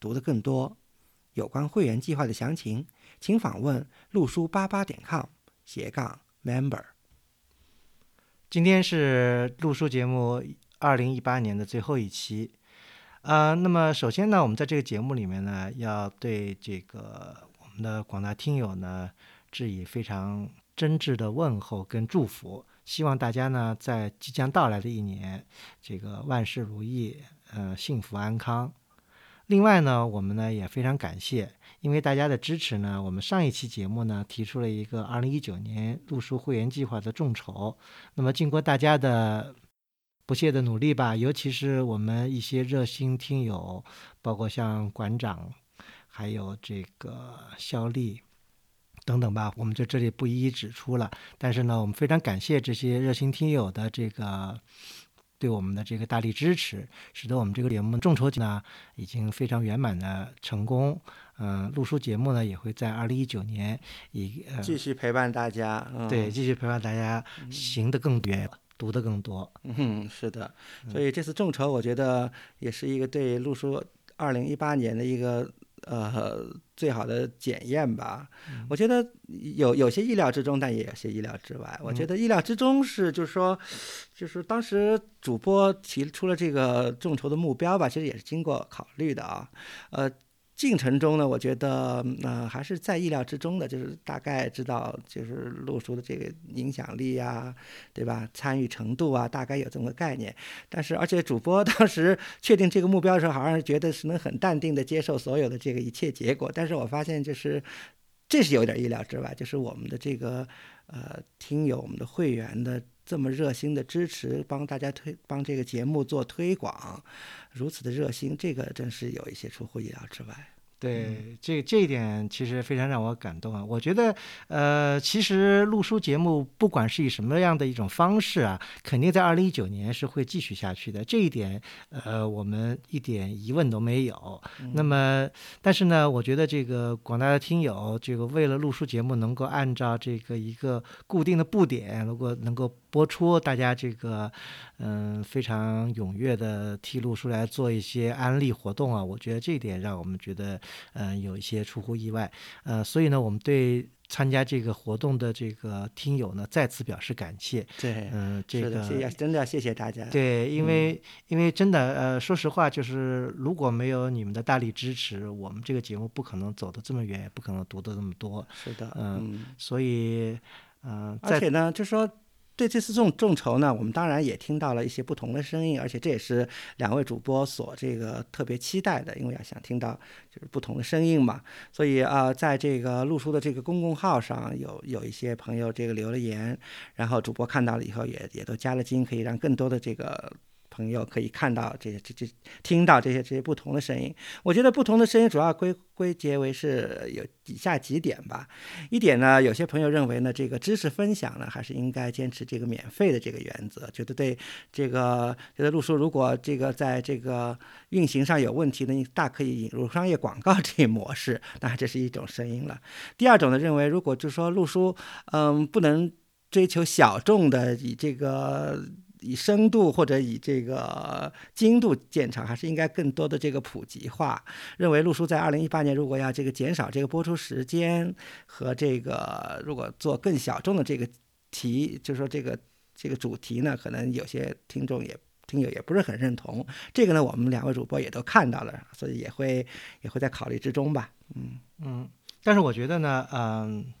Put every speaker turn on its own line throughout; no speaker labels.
读得更多。有关会员计划的详情，请访问陆书八八点 com 斜杠 member。
今天是陆书节目二零一八年的最后一期，呃，那么首先呢，我们在这个节目里面呢，要对这个我们的广大听友呢，致以非常真挚的问候跟祝福，希望大家呢，在即将到来的一年，这个万事如意。呃，幸福安康。另外呢，我们呢也非常感谢，因为大家的支持呢，我们上一期节目呢提出了一个二零一九年入书会员计划的众筹。那么经过大家的不懈的努力吧，尤其是我们一些热心听友，包括像馆长，还有这个肖丽等等吧，我们在这里不一一指出了。但是呢，我们非常感谢这些热心听友的这个。对我们的这个大力支持，使得我们这个节目众筹呢已经非常圆满的成功。嗯，录书节目呢也会在二零一九年以
继续陪伴大家。
对，继续陪伴大家，行得更远，读的更多。
嗯，是的。所以这次众筹，我觉得也是一个对录书二零一八年的一个。呃，最好的检验吧。我觉得有有些意料之中，但也有些意料之外。我觉得意料之中是，就是说，就是当时主播提出了这个众筹的目标吧，其实也是经过考虑的啊。呃。进程中呢，我觉得呃还是在意料之中的，就是大概知道就是路书的这个影响力啊，对吧？参与程度啊，大概有这么个概念。但是而且主播 当时确定这个目标的时候，好像是觉得是能很淡定的接受所有的这个一切结果。但是我发现就是这是有点意料之外，就是我们的这个呃听友、我们的会员的这么热心的支持，帮大家推帮这个节目做推广。如此的热心，这个真是有一些出乎意料之外。
对，这这一点其实非常让我感动啊！我觉得，呃，其实录书节目不管是以什么样的一种方式啊，肯定在二零一九年是会继续下去的。这一点，呃，我们一点疑问都没有。那么，但是呢，我觉得这个广大的听友，这个为了录书节目能够按照这个一个固定的布点，如果能够播出，大家这个嗯非常踊跃的披露出来做一些安利活动啊，我觉得这一点让我们觉得。嗯，有一些出乎意外，呃，所以呢，我们对参加这个活动的这个听友呢，再次表示感谢。
对，
嗯，这个
真的要谢谢大家。
对，因为因为真的，呃，说实话，就是如果没有你们的大力支持，我们这个节目不可能走得这么远，也不可能读得这么多。
是的，
嗯，所以，嗯，
而且呢，就说。对这次众众筹呢，我们当然也听到了一些不同的声音，而且这也是两位主播所这个特别期待的，因为要想听到就是不同的声音嘛。所以啊，在这个录书的这个公共号上有有一些朋友这个留了言，然后主播看到了以后也也都加了金，可以让更多的这个。朋友可以看到这些、这、这听到这些、这些不同的声音。我觉得不同的声音主要归归结为是有以下几点吧。一点呢，有些朋友认为呢，这个知识分享呢，还是应该坚持这个免费的这个原则。觉得对这个觉得录书如果这个在这个运行上有问题呢，你大可以引入商业广告这一模式。当然这是一种声音了。第二种呢，认为如果就是说录书，嗯，不能追求小众的以这个。以深度或者以这个精度见长，还是应该更多的这个普及化。认为陆叔在二零一八年如果要这个减少这个播出时间和这个如果做更小众的这个题，就是说这个这个主题呢，可能有些听众也听友也不是很认同。这个呢，我们两位主播也都看到了，所以也会也会在考虑之中吧。
嗯嗯，但是我觉得呢，嗯。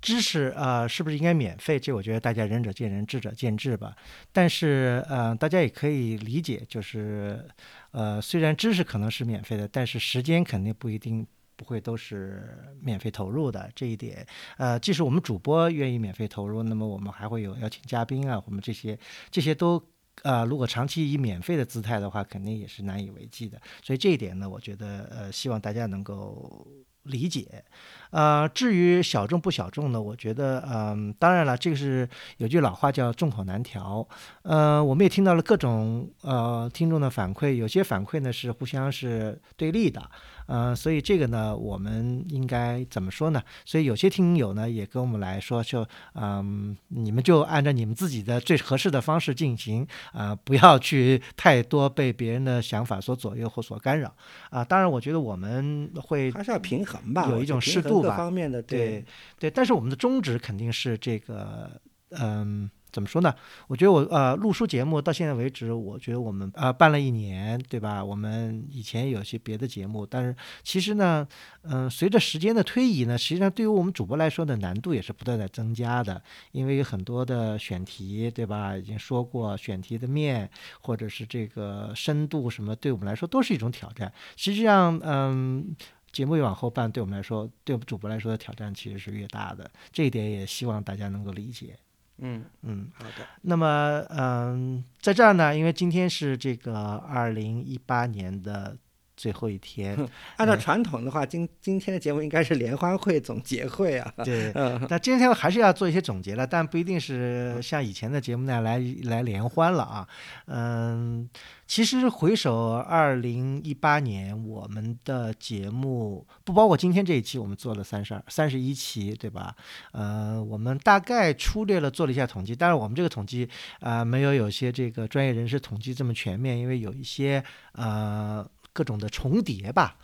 知识啊，是不是应该免费？这我觉得大家仁者见仁，智者见智吧。但是，呃，大家也可以理解，就是，呃，虽然知识可能是免费的，但是时间肯定不一定不会都是免费投入的。这一点，呃，即使我们主播愿意免费投入，那么我们还会有邀请嘉宾啊，我们这些这些都呃，如果长期以免费的姿态的话，肯定也是难以为继的。所以这一点呢，我觉得呃，希望大家能够理解。呃，至于小众不小众呢？我觉得，嗯，当然了，这个是有句老话叫众口难调。呃，我们也听到了各种呃听众的反馈，有些反馈呢是互相是对立的。呃，所以这个呢，我们应该怎么说呢？所以有些听友呢也跟我们来说，就嗯，你们就按照你们自己的最合适的方式进行啊，不要去 太多被别人的想法所左右或所干扰啊。当然，我觉得我们会
还是要平衡吧，
有一种适度吧，
各方面的
对对。但是我们的宗旨肯定是这个，嗯。怎么说呢？我觉得我呃录书节目到现在为止，我觉得我们呃办了一年，对吧？我们以前有些别的节目，但是其实呢，嗯，随着时间的推移呢，实际上对于我们主播来说的难度也是不断在增加的，因为有很多的选题，对吧？已经说过选题的面或者是这个深度什么，对我们来说都是一种挑战。实际上，嗯，节目越往后办，对我们来说，对主播来说的挑战其实是越大的。这一点也希望大家能够理解。
嗯
嗯，
好的。
那么，嗯，在这儿呢，因为今天是这个二零一八年的最后一天，
按照传统的话，今今天的节目应该是联欢会总结会啊。
对，那今天还是要做一些总结了，但不一定是像以前的节目那样来来联欢了啊。嗯。其实回首二零一八年，我们的节目不包括今天这一期，我们做了三十二、三十一期，对吧？呃，我们大概粗略了做了一下统计，但是我们这个统计啊，没有有些这个专业人士统计这么全面，因为有一些呃各种的重叠吧。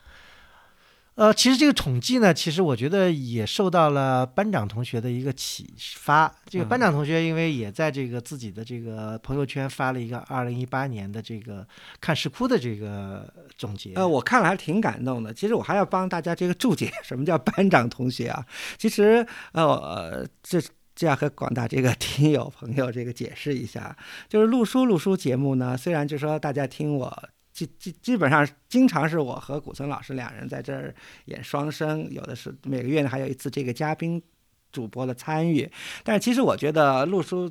呃，其实这个统计呢，其实我觉得也受到了班长同学的一个启发。这个班长同学因为也在这个自己的这个朋友圈发了一个二零一八年的这个看石窟的这个总结。
呃，我看了还挺感动的。其实我还要帮大家这个注解，什么叫班长同学啊？其实呃，这这要和广大这个听友朋友这个解释一下，就是录书录书节目呢，虽然就说大家听我。基基基本上经常是我和古村老师两人在这儿演双生，有的是每个月呢还有一次这个嘉宾主播的参与，但其实我觉得陆叔。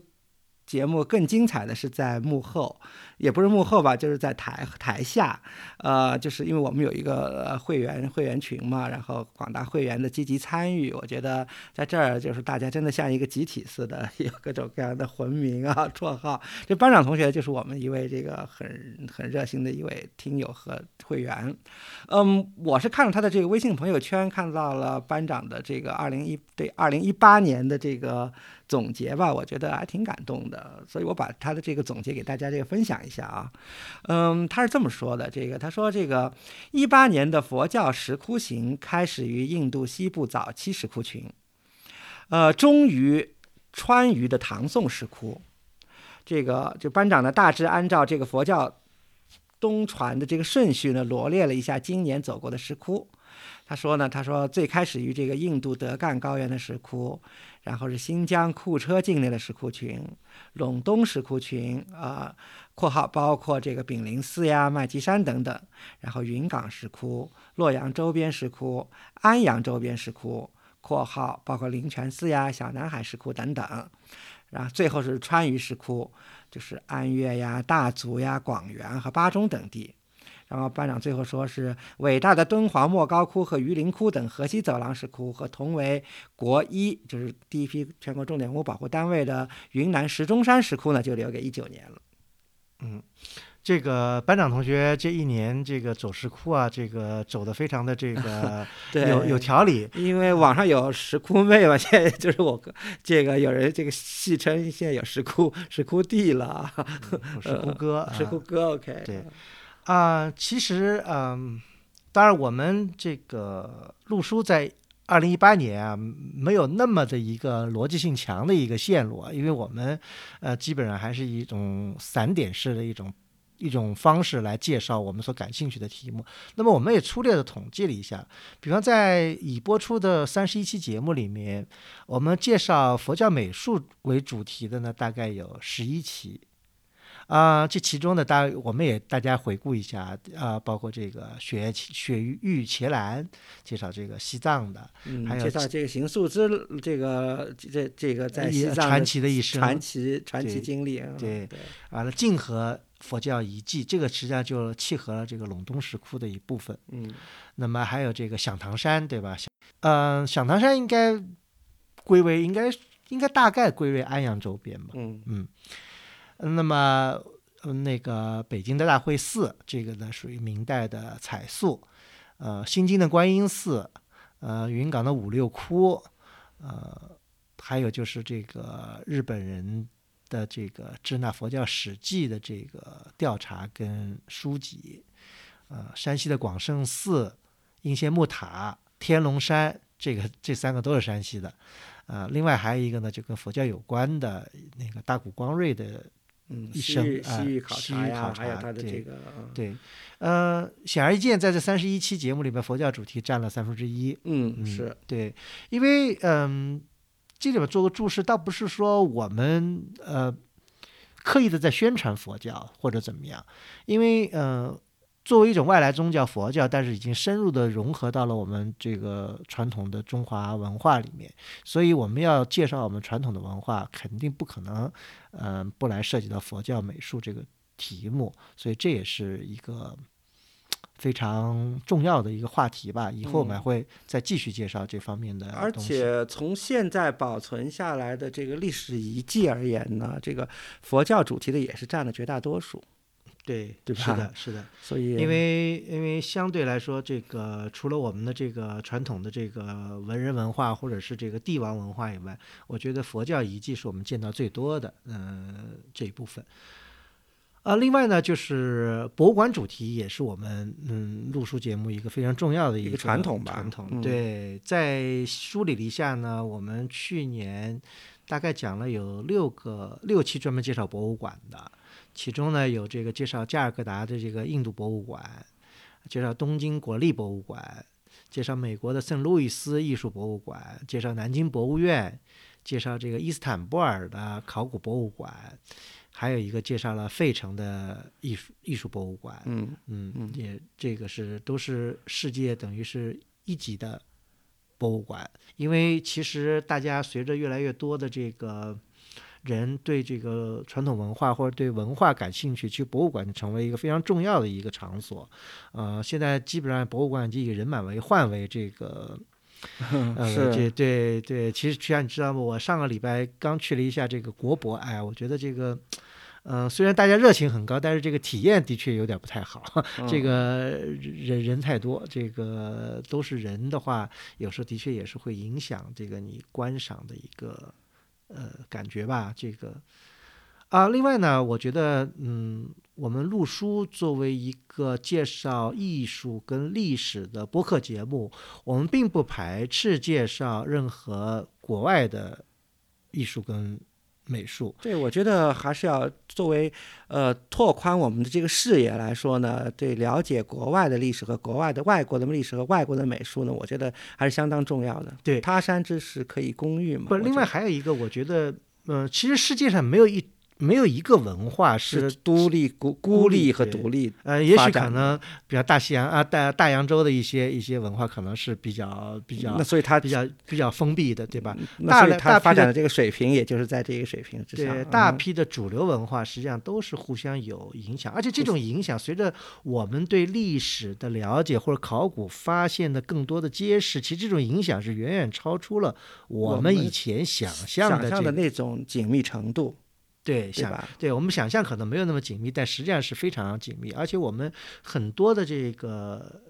节目更精彩的是在幕后，也不是幕后吧，就是在台台下，呃，就是因为我们有一个会员会员群嘛，然后广大会员的积极参与，我觉得在这儿就是大家真的像一个集体似的，有各种各样的魂名啊、绰号。这班长同学就是我们一位这个很很热心的一位听友和会员。嗯，我是看了他的这个微信朋友圈，看到了班长的这个二零一对二零一八年的这个。总结吧，我觉得还挺感动的，所以我把他的这个总结给大家这个分享一下啊。嗯，他是这么说的：这个他说，这个一八年的佛教石窟行开始于印度西部早期石窟群，呃，终于川渝的唐宋石窟。这个就班长呢，大致按照这个佛教东传的这个顺序呢，罗列了一下今年走过的石窟。他说呢，他说最开始于这个印度德干高原的石窟。然后是新疆库车境内的石窟群，陇东石窟群啊（括号包括这个炳灵寺呀、麦积山等等），然后云冈石窟、洛阳周边石窟、安阳周边石窟（括号包括灵泉寺呀、小南海石窟等等），然后最后是川渝石窟，就是安岳呀、大足呀、广元和巴中等地。然后班长最后说是伟大的敦煌莫高窟和榆林窟等河西走廊石窟，和同为国一，就是第一批全国重点文物保护单位的云南石钟山石窟呢，就留给一九年了。
嗯，这个班长同学这一年这个走石窟啊，这个走的非常的这个 有有条理。
因为网上有石窟妹嘛，现在就是我这个有人这个戏称现在有石窟石窟弟了，
石窟 哥，
石窟哥，OK，
对。啊，其实，嗯，当然，我们这个录书在二零一八年啊，没有那么的一个逻辑性强的一个线路啊，因为我们，呃，基本上还是一种散点式的一种一种方式来介绍我们所感兴趣的题目。那么，我们也粗略的统计了一下，比方在已播出的三十一期节目里面，我们介绍佛教美术为主题的呢，大概有十一期。啊，这其中呢，大我们也大家回顾一下啊，包括这个雪雪域伽蓝介绍这个西藏的，
嗯，
还有
介绍这个行素之这个这这个在西藏
传奇的一生，
传奇传奇经历，
对
对，
完了泾河佛教遗迹，这个实际上就契合了这个陇东石窟的一部分。
嗯
那么还有这个响堂山，对吧？嗯、响堂山应该归为应该应该大概归为安阳周边吧。
嗯
嗯，那么嗯那个北京的大会寺，这个呢属于明代的彩塑，呃，新津的观音寺，呃，云冈的五六窟，呃，还有就是这个日本人的这个《支那佛教史记》的这个调查跟书籍，呃，山西的广胜寺、应县木塔、天龙山，这个这三个都是山西的。呃，另外还有一个呢，就跟佛教有关的那个大谷光瑞的
嗯，
一
西域西域考察呀，还有他的
对
这个嗯
对，呃，显而易见，在这三十一期节目里面，佛教主题占了三分之一。嗯，
嗯是
对，因为嗯，这里面做个注释，倒不是说我们呃刻意的在宣传佛教或者怎么样，因为呃作为一种外来宗教佛教，但是已经深入的融合到了我们这个传统的中华文化里面，所以我们要介绍我们传统的文化，肯定不可能嗯、呃不来涉及到佛教美术这个题目，所以这也是一个。非常重要的一个话题吧，以后我们
嗯
会再继续介绍这方面的
而且从现在保存下来的这个历史遗迹而言呢，这个佛教主题的也是占了绝大多数，
对
对吧？
是的，是的，
所以
因为因为相对来说，这个除了我们的这个传统的这个文人文化或者是这个帝王文化以外，我觉得佛教遗迹是我们见到最多的，嗯、这一部分。啊，另外呢，就是博物馆主题也是我们嗯录书节目一个非常重要的一
一个传统吧
传统
嗯。
对，在梳理了一下呢，我们去年大概讲了有六个六期专门介绍博物馆的，其中呢有这个介绍加尔各答的这个印度博物馆，介绍东京国立博物馆，介绍美国的圣路易斯艺术博物馆，介绍南京博物院，介绍这个伊斯坦布尔的考古博物馆，还有一个介绍了费城的艺术艺术博物馆。
嗯
嗯
嗯，
也这个是都是世界等于是一级的博物馆，因为其实大家随着越来越多的这个人对这个传统文化或者对文化感兴趣，去博物馆成为一个非常重要的一个场所。呃，现在基本上博物馆就以人满为患为这个。呃，
是
这对对，其实实际上你知道吗？我上个礼拜刚去了一下这个国博，哎，我觉得这个，呃，虽然大家热情很高，但是这个体验的确有点不太好。这
嗯
个人人太多，这个都是人的话，有时候的确也是会影响这个你观赏的一个呃感觉吧。这个啊，另外呢，我觉得嗯，我们录书作为一个介绍艺术跟历史的播客节目，我们并不排斥介绍任何国外的艺术跟美术。
对，我觉得还是要作为呃拓宽我们的这个视野来说呢，对了解国外的历史和国外的外国的历史和外国的美术呢，我觉得还是相当重要的。
对
他山之石可以攻玉嘛。
不，另外还有一个，我觉得，呃、其实世界上没有一没有一个文化是
是独立、孤孤立和独立。
呃，也许可能，比较大西洋啊、大大洋洲的一些一些文化，可能是比较比较
那所以它
比较比较封闭的，对吧？
那所以
大
发展的这个水平，也就是在这个水平之上。
对，大
嗯
批的主流文化实际上都是互相有影响，而且这种影响随着我们对历史的了解或者考古发现的更多的揭示，其实这种影响是远远超出了我
我们
们以前想象
的那种紧密程度，
对想
对吧？
对我们想象可能没有那么紧密，但实际上是非常紧密，而且我们很多的这个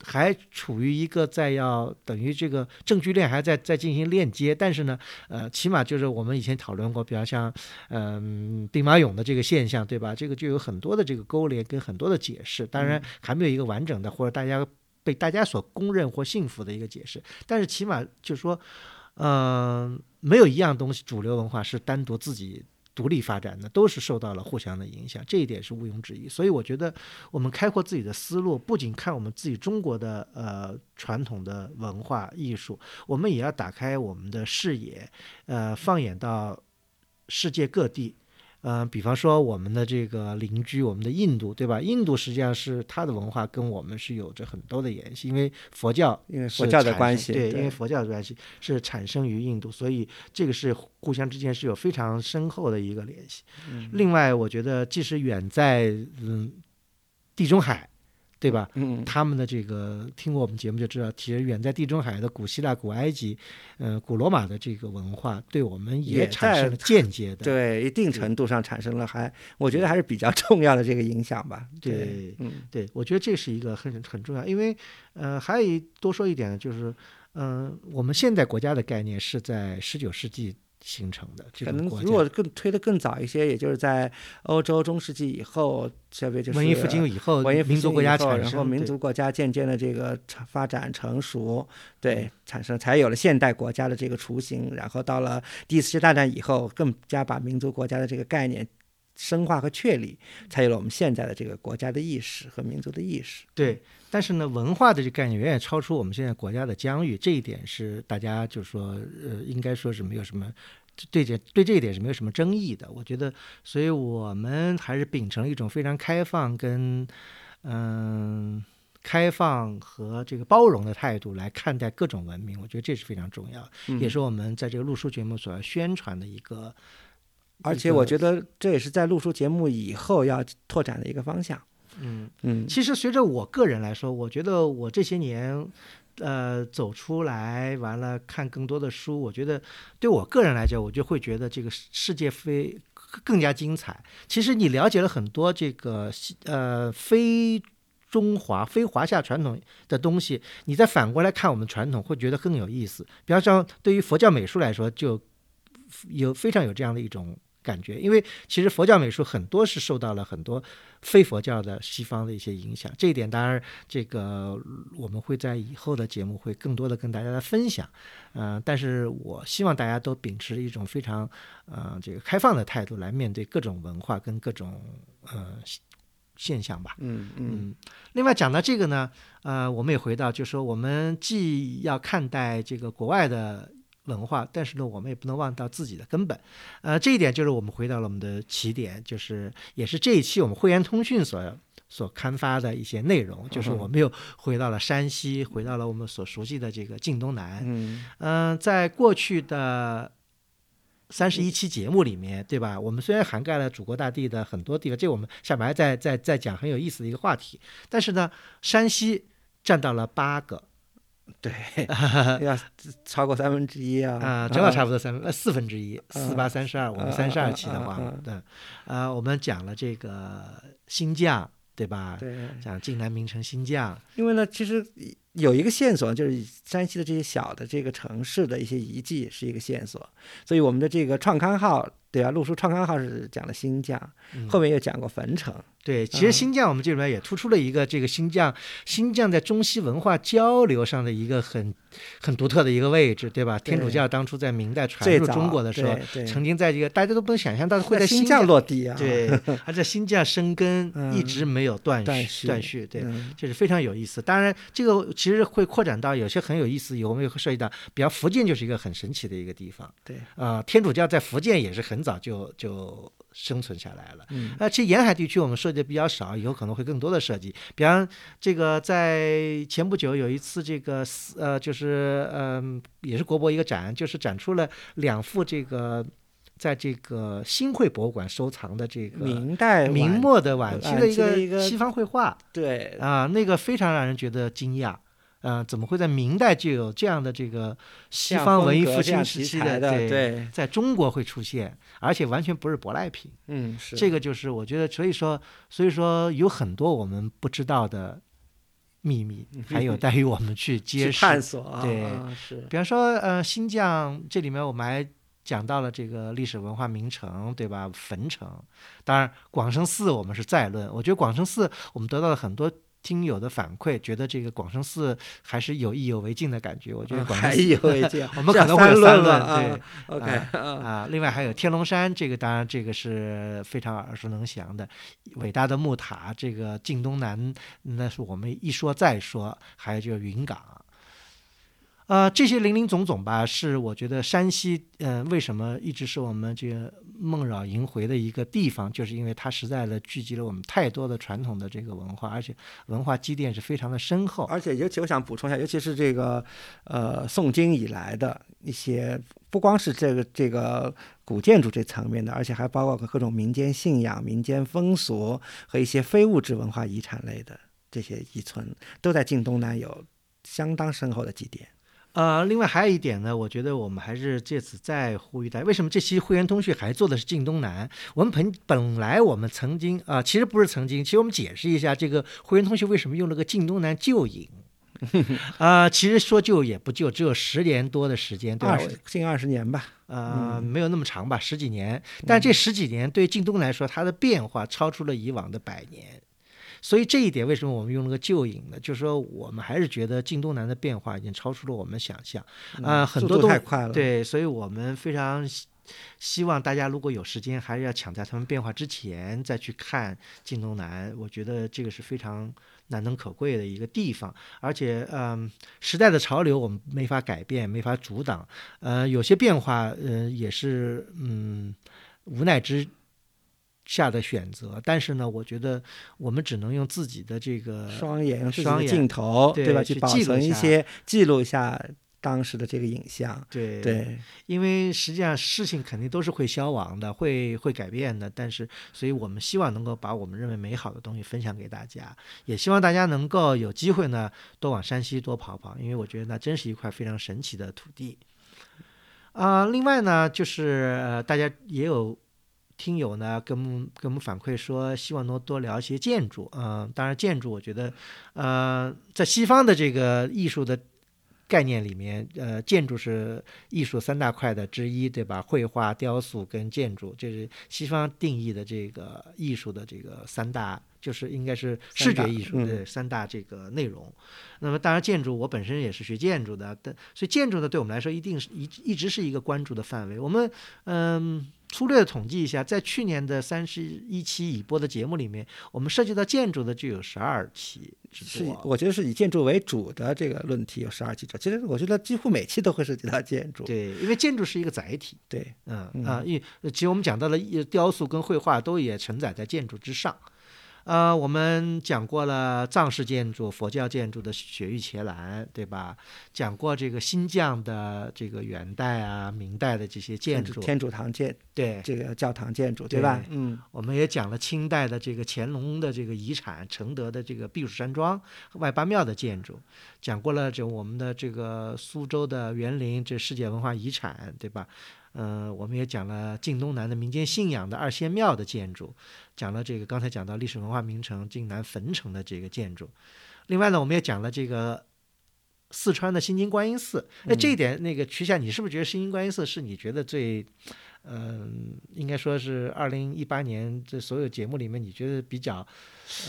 还处于一个在要等于这个证据链还在在进行链接，但是呢，呃，起码就是我们以前讨论过，比方像嗯、兵马俑的这个现象，对吧？这个就有很多的这个勾连跟很多的解释，当然还没有一个完整的或者大家被大家所公认或信服的一个解释，但是起码就是说，嗯、没有一样东西主流文化是单独自己独立发展的，都是受到了互相的影响，这一点是毋庸置疑。所以我觉得我们开阔自己的思路，不仅看我们自己中国的呃传统的文化艺术，我们也要打开我们的视野，呃，放眼到世界各地。呃，比方说我们的这个邻居，我们的印度，对吧？印度实际上是它的文化跟我们是有着很多的联系，因为佛教
因为佛教的关系，
对，因为佛教的关系是产生于印度，所以这个是互相之间是有非常深厚的一个联系。另外，我觉得即使远在嗯地中海。对吧？
嗯，
他们的这个听过我们节目就知道，其实远在地中海的古希腊、古埃及，呃，古罗马的这个文化，对我们也产生了间接的，
对一定程度上产生了，还我觉得还是比较重要的这个影响吧。
对，
嗯，
对，我觉得这是一个很很重要，因为呃，还有一多说一点呢，就是嗯，我们现代国家的概念是在十九世纪。形成的
可能如果更推的更早一些，也就是在欧洲中世纪以后，特别就是
文艺复兴以后，
文艺
民族国家产生，
然后民族国家渐渐的这个发展成熟，对，产生才有了现代国家的这个雏形。然后到了第一次大战以后，更加把民族国家的这个概念深化和确立，才有了我们现在的这个国家的意识和民族的意识。
对，但是呢，文化的这个概念远远超出我们现在国家的疆域，这一点是大家就是说，呃，应该说是没有什么。对这对这一点是没有什么争议的，我觉得，所以我们还是秉承一种非常开放跟嗯开放和这个包容的态度来看待各种文明，我觉得这是非常重要，也是我们在这个录书节目所要宣传的一个。
而且我觉得这也是在录书节目以后要拓展的一个方向。
嗯
嗯，
其实随着我个人来说，我觉得我这些年。呃，走出来完了，看更多的书，我觉得对我个人来讲，我就会觉得这个世界非更加精彩。其实你了解了很多这个呃非中华、非华夏传统的东西，你再反过来看我们传统，会觉得更有意思。比方说，对于佛教美术来说，就有非常有这样的一种。感觉，因为其实佛教美术很多是受到了很多非佛教的西方的一些影响，这一点当然这个我们会在以后的节目会更多的跟大家来分享，嗯，但是我希望大家都秉持一种非常呃这个开放的态度来面对各种文化跟各种呃现象吧，
嗯嗯。
另外讲到这个呢，呃，我们也回到就是说，我们既要看待这个国外的。文化，但是呢，我们也不能忘到自己的根本，呃，这一点就是我们回到了我们的起点，就是也是这一期我们会员通讯所所刊发的一些内容，就是我们又回到了山西，回到了我们所熟悉的这个晋东南。
嗯，
嗯，在过去的三十一期节目里面，对吧？我们虽然涵盖了祖国大地的很多地方，这我们下面还在在在讲很有意思的一个话题，但是呢，山西占到了八个。
对，要超过三分之一啊！
啊，正好差不多三分呃四分之一，四八三十二，我们三十二期的话，对，啊，我们讲了这个新绛，对吧？
对，
讲晋南名城新绛。
因为呢，其实有一个线索，就是山西的这些小的这个城市的一些遗迹是一个线索，所以我们的这个创刊号，对啊，陆书创刊号是讲了新疆，后面又讲过汾城。
对，其实新疆我们这里面也突出了一个这个新疆，新疆在中西文化交流上的一个很很独特的一个位置，对吧？天主教当初在明代传入中国的时候，曾经在这个大家都不能想象到会在新
疆落地啊，
对，而在新疆生根，一直没有断
续
断续，对，就是非常有意思。当然，这个其实会扩展到有些很有意思，我们也会涉及到，比方福建就是一个很神奇的一个地方，
对，
啊，天主教在福建也是很早就就。生存下来了，嗯呃，其实沿海地区我们涉及的比较少，以后可能会更多的涉及。比方这个，在前不久有一次这个，呃，就是嗯，也是国博一个展，就是展出了两幅这个，在这个新会博物馆收藏的这个
明代
明末的晚期的
一
个西方绘画，
对
啊，那个非常让人觉得惊讶。嗯，怎么会在明代就有这样的这个西方文艺复兴时期的
对，
在中国会出现，而且完全不是舶来品。
嗯，是
这个就是我觉得，所以说，所以说有很多我们不知道的秘密，还有待于我们去 揭示、
探索。
对，
是。
比方说，呃，新疆这里面我们还讲到了这个历史文化名城，对吧？汾城。当然，广生寺我们是再论。我觉得广生寺我们得到了很多。听友的反馈，觉得这个广生寺还是有意犹未尽的感觉。我觉得广生寺
意犹未尽，
我们可能会有三
论。
对
，OK
啊。另外还有天龙山，这个当然这个是非常耳熟能详的伟大的木塔。这个晋东南，那是我们一说再说。还有就是云冈，呃，这些林林总总吧，是我觉得山西，呃，为什么一直是我们这个梦绕萦回的一个地方，就是因为它实在的聚集了我们太多的传统的这个文化，而且文化积淀是非常的深厚。
而且尤其我想补充一下，尤其是这个呃宋金以来的一些，不光是这个这个古建筑这层面的，而且还包括各种民间信仰、民间风俗和一些非物质文化遗产类的这些遗存，都在晋东南有相当深厚的积淀。
呃，另外还有一点呢，我觉得我们还是借此再呼吁大家，为什么这期会员通讯还做的是晋东南？我们本本来我们曾经啊，其实不是曾经，其实我们解释一下这个会员通讯为什么用了个晋东南旧影。啊，其实说旧也不旧，只有十年多的时间，对吧？
近二十年吧，
呃，没有那么长吧，十几年。但这十几年对晋东来说，它的变化超出了以往的百年。所以这一点为什么我们用了个旧影呢？就是说我们还是觉得晋东南的变化已经超出了我们想象，啊，很多
都太快了。
对，所以我们非常希望大家如果有时间，还是要抢在他们变化之前再去看晋东南。我觉得这个是非常难能可贵的一个地方，而且，嗯，时代的潮流我们没法改变，没法阻挡，呃，有些变化，呃，也是，嗯，无奈之。下的选择，但是呢，我觉得我们只能用自己的这个
双眼、
双
镜头，
对
吧？去保存一些，记录一下当时的这个影像。
对
对，
因为实际上事情肯定都是会消亡的，会会改变的。但是，所以我们希望能够把我们认为美好的东西分享给大家，也希望大家能够有机会呢，多往山西多跑跑，因为我觉得那真是一块非常神奇的土地。啊，另外呢，就是大家也有。听友呢，跟跟我们反馈说，希望能多聊一些建筑。嗯，当然建筑，我觉得，呃，在西方的这个艺术的概念里面，呃，建筑是艺术三大块的之一，对吧？绘画、雕塑跟建筑，这是西方定义的这个艺术的这个三大。就是应该是视觉艺术的三大这个内容，那么当然建筑我本身也是学建筑的，但所以建筑呢对我们来说一定是一一直是一个关注的范围。我们嗯粗略的统计一下，在去年的三十一期已播的节目里面，我们涉及到建筑的就有十二期
是我觉得是以建筑为主的这个论题有十二期。其实我觉得几乎每期都会涉及到建筑。
对，因为建筑是一个载体。
对，
嗯啊，因为其实我们讲到了雕塑跟绘画都也承载在建筑之上。呃，我们讲过了藏式建筑、佛教建筑的雪域伽蓝，对吧？讲过这个新疆的这个元代啊、明代的这些建筑，
天主堂建，
对
这个教堂建筑，对吧？
嗯，我们也讲了清代的这个乾隆的这个遗产，承德的这个避暑山庄、外八庙的建筑，讲过了这我们的这个苏州的园林，这世界文化遗产，对吧？嗯，我们也讲了晋东南的民间信仰的二仙庙的建筑，讲了这个刚才讲到历史文化名城晋南汾城的这个建筑，另外呢，我们也讲了这个四川的新津观音寺。那这一点，那个曲夏，你是不是觉得新津观音寺是你觉得最？嗯，应该说是二零一八年这所有节目里面，你觉得比较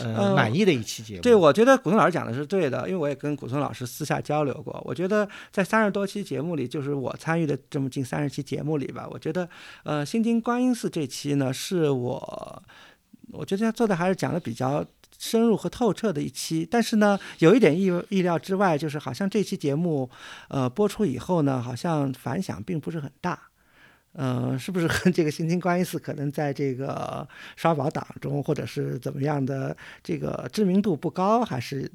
呃满意的一期节目。
对，我觉得古松老师讲的是对的，因为我也跟古松老师私下交流过。我觉得在三十多期节目里，就是我参与的这么近三十期节目里吧，我觉得呃新津观音寺这期呢，是我我觉得他做的还是讲的比较深入和透彻的一期。但是呢，有一点意意料之外，就是好像这期节目呃播出以后呢，好像反响并不是很大。嗯，是不是和这个新津观音寺可能在这个刷宝党中，或者是怎么样的这个知名度不高，还是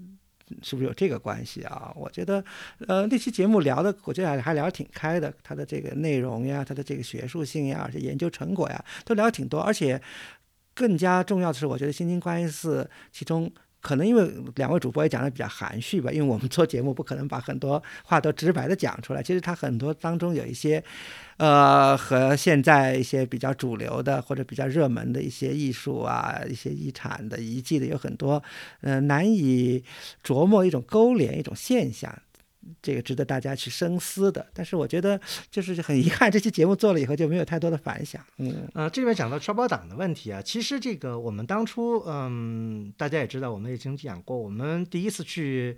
是不是有这个关系啊？我觉得，呃，那期节目聊的，我觉得还还聊挺开的，它的这个内容呀，它的这个学术性呀，而且研究成果呀，都聊挺多。而且更加重要的是，我觉得新津观音寺其中。可能因为两位主播也讲的比较含蓄吧，因为我们做节目不可能把很多话都直白的讲出来。其实他很多当中有一些，呃，和现在一些比较主流的或者比较热门的一些艺术啊、一些遗产的遗迹的有很多，呃，难以琢磨一种勾连一种现象。这个值得大家去深思的，但是我觉得就是很遗憾，这期节目做了以后就没有太多的反响。嗯，
呃，这边讲到刷宝党的问题啊，其实这个我们当初，嗯，大家也知道，我们已经讲过，我们第一次去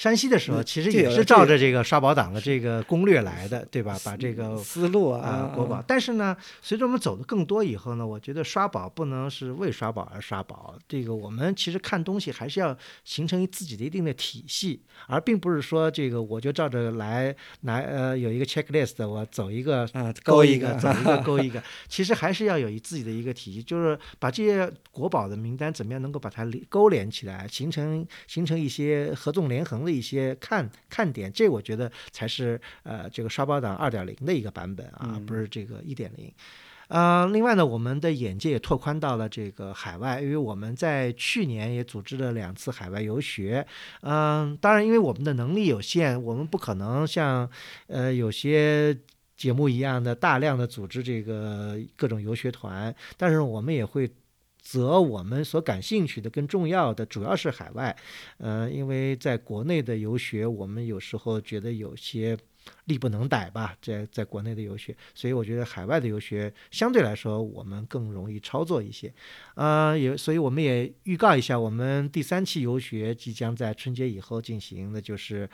山西的时候，其实也是照着这个刷宝党的这个攻略来的，对吧？把这个
思路
啊
啊，
国宝。但是呢，随着我们走的更多以后呢，我觉得刷宝不能是为刷宝而刷宝。这个我们其实看东西还是要形成自己的一定的体系，而并不是说这个我就照着来拿呃有一个 checklist，我走一个
啊，
勾一
个，
走一个 勾一个。其实还是要有一自己的一个体系，就是把这些国宝的名单怎么样能够把它连勾连起来，形成形成一些合纵连横的一些看看点。这我觉得才是呃这个刷包党二点零的一个版本啊，
嗯
不是这个一点零。呃，另外呢，我们的眼界也拓宽到了这个海外，因为我们在去年也组织了两次海外游学。嗯、当然，因为我们的能力有限，我们不可能像呃有些节目一样的大量的组织这个各种游学团，但是我们也会。则我们所感兴趣的、更重要的，主要是海外，呃，因为在国内的游学，我们有时候觉得有些力不能逮吧，在在国内的游学，所以我觉得海外的游学相对来说我们更容易操作一些，呃，也所以我们也预告一下，我们第三期游学即将在春节以后进行，那就是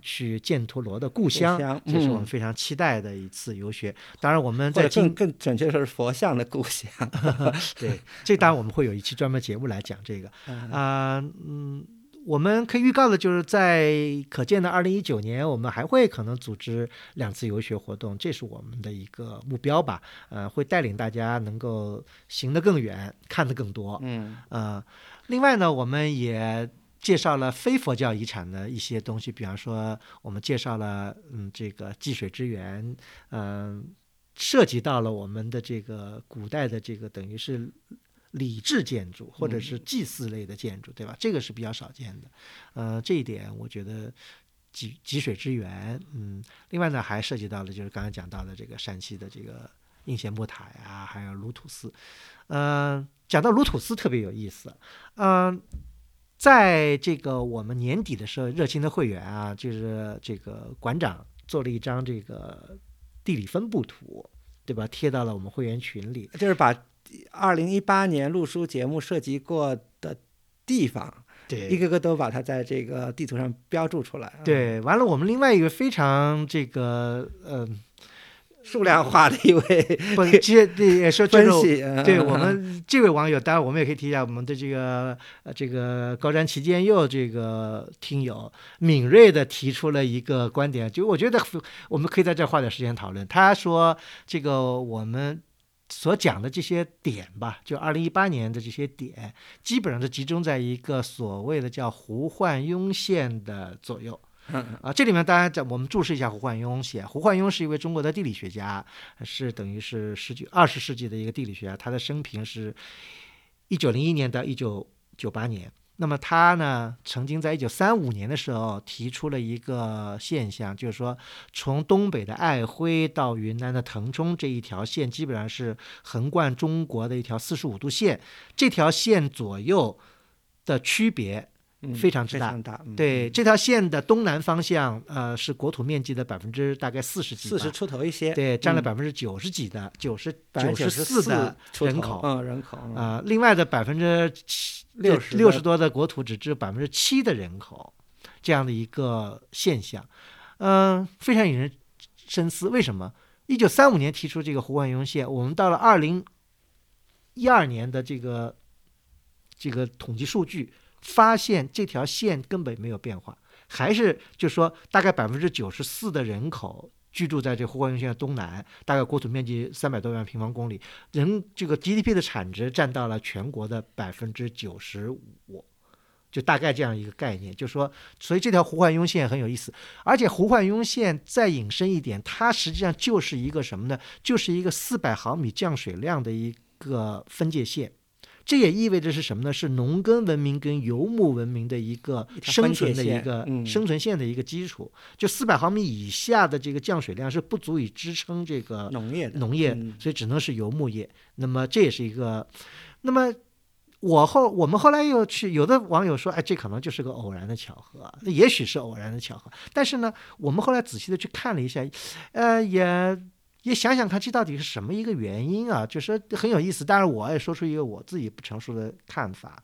去犍陀罗的故乡，这是我们
嗯
非常期待的一次游学。当然，我们在进
更更准确说是佛像的故乡。
对，这当然我们会有一期专门节目来讲这个
嗯
啊、嗯，我们可以预告的就是在可见的二零一九年，我们还会可能组织两次游学活动，这是我们的一个目标吧。呃，会带领大家能够行得更远，看得更多。
嗯
呃，另外呢，我们也介绍了非佛教遗产的一些东西，比方说我们介绍了嗯这个济水之源，嗯、涉及到了我们的这个古代的这个等于是礼制建筑或者是祭祀类的建筑，对吧？这个是比较少见的，呃，这一点我觉得。汲汲水之源，嗯，另外呢还涉及到了就是刚才讲到的这个山西的这个应县木塔呀，还有鲁土司，嗯、讲到鲁土司特别有意思，嗯、在这个我们年底的时候，热心的会员啊，就是这个馆长做了一张这个地理分布图，对吧？贴到了我们会员群里。
就是把二零一八年录书节目涉及过的地方，
对一
个个都把它在这个地图上标注出来。，
对，完了，我们另外一个非常这个呃，
数量化的一位
不，这这也说这种
分析。嗯
对我们这位网友，当然我们也可以提一下我们的这个呃这个高瞻旗舰佑这个听友敏锐的提出了一个观点，就我觉得我们可以在这花点时间讨论。他说这个我们所讲的这些点吧，就二零一八年的这些点，基本上都集中在一个所谓的叫胡焕庸线的左右。啊，这里面大家在，我们注释一下胡焕庸写。胡焕庸是一位中国的地理学家，是等于是十九二十世纪的一个地理学家。他的生平是一九零一年到一九九八年。那么他呢，曾经在一九三五年的时候提出了一个现象，就是说，从东北的爱辉到云南的腾冲这一条线，基本上是横贯中国的一条四十五度线。这条线左右的区别非常之大。
非常大。嗯
对，这条线的东南方向，呃，是国土面积的百分之大概四十几，
四十出头一些，
对，占了
嗯。
百分之九十几的九十九十四的人口。
嗯，人口嗯。
啊、另外的百分之
七
六十六十多。的国土只只有百分之七的人口，这样的一个现象，嗯、非常引人深思。为什么？一九三五年提出这个胡焕庸线，我们到了二零一二年的这个这个统计数据，发现这条线根本没有变化，还是就说大概百分之九十四的人口居住在这胡焕庸线的东南，大概国土面积三百多万平方公里，人这个 GDP 的产值占到了全国的百分之九十五。就大概这样一个概念，就说，所以这条胡焕庸线很有意思，而且胡焕庸线再引申一点，它实际上就是一个什么呢？就是一个四百毫米降水量的一个分界线。这也意味着是什么呢？是农耕文明跟游牧文明的一个生存的一个
嗯
生存线的一个基础。就四百毫米以下的这个降水量是不足以支撑这个
农业的
农业
嗯，
所以只能是游牧业。那么这也是一个，那么我后我们后来又去，有的网友说，哎，这可能就是个偶然的巧合，那也许是偶然的巧合。但是呢，我们后来仔细的去看了一下，呃，也也想想看，这到底是什么一个原因啊？就是很有意思。当然，我也说出一个我自己不成熟的看法，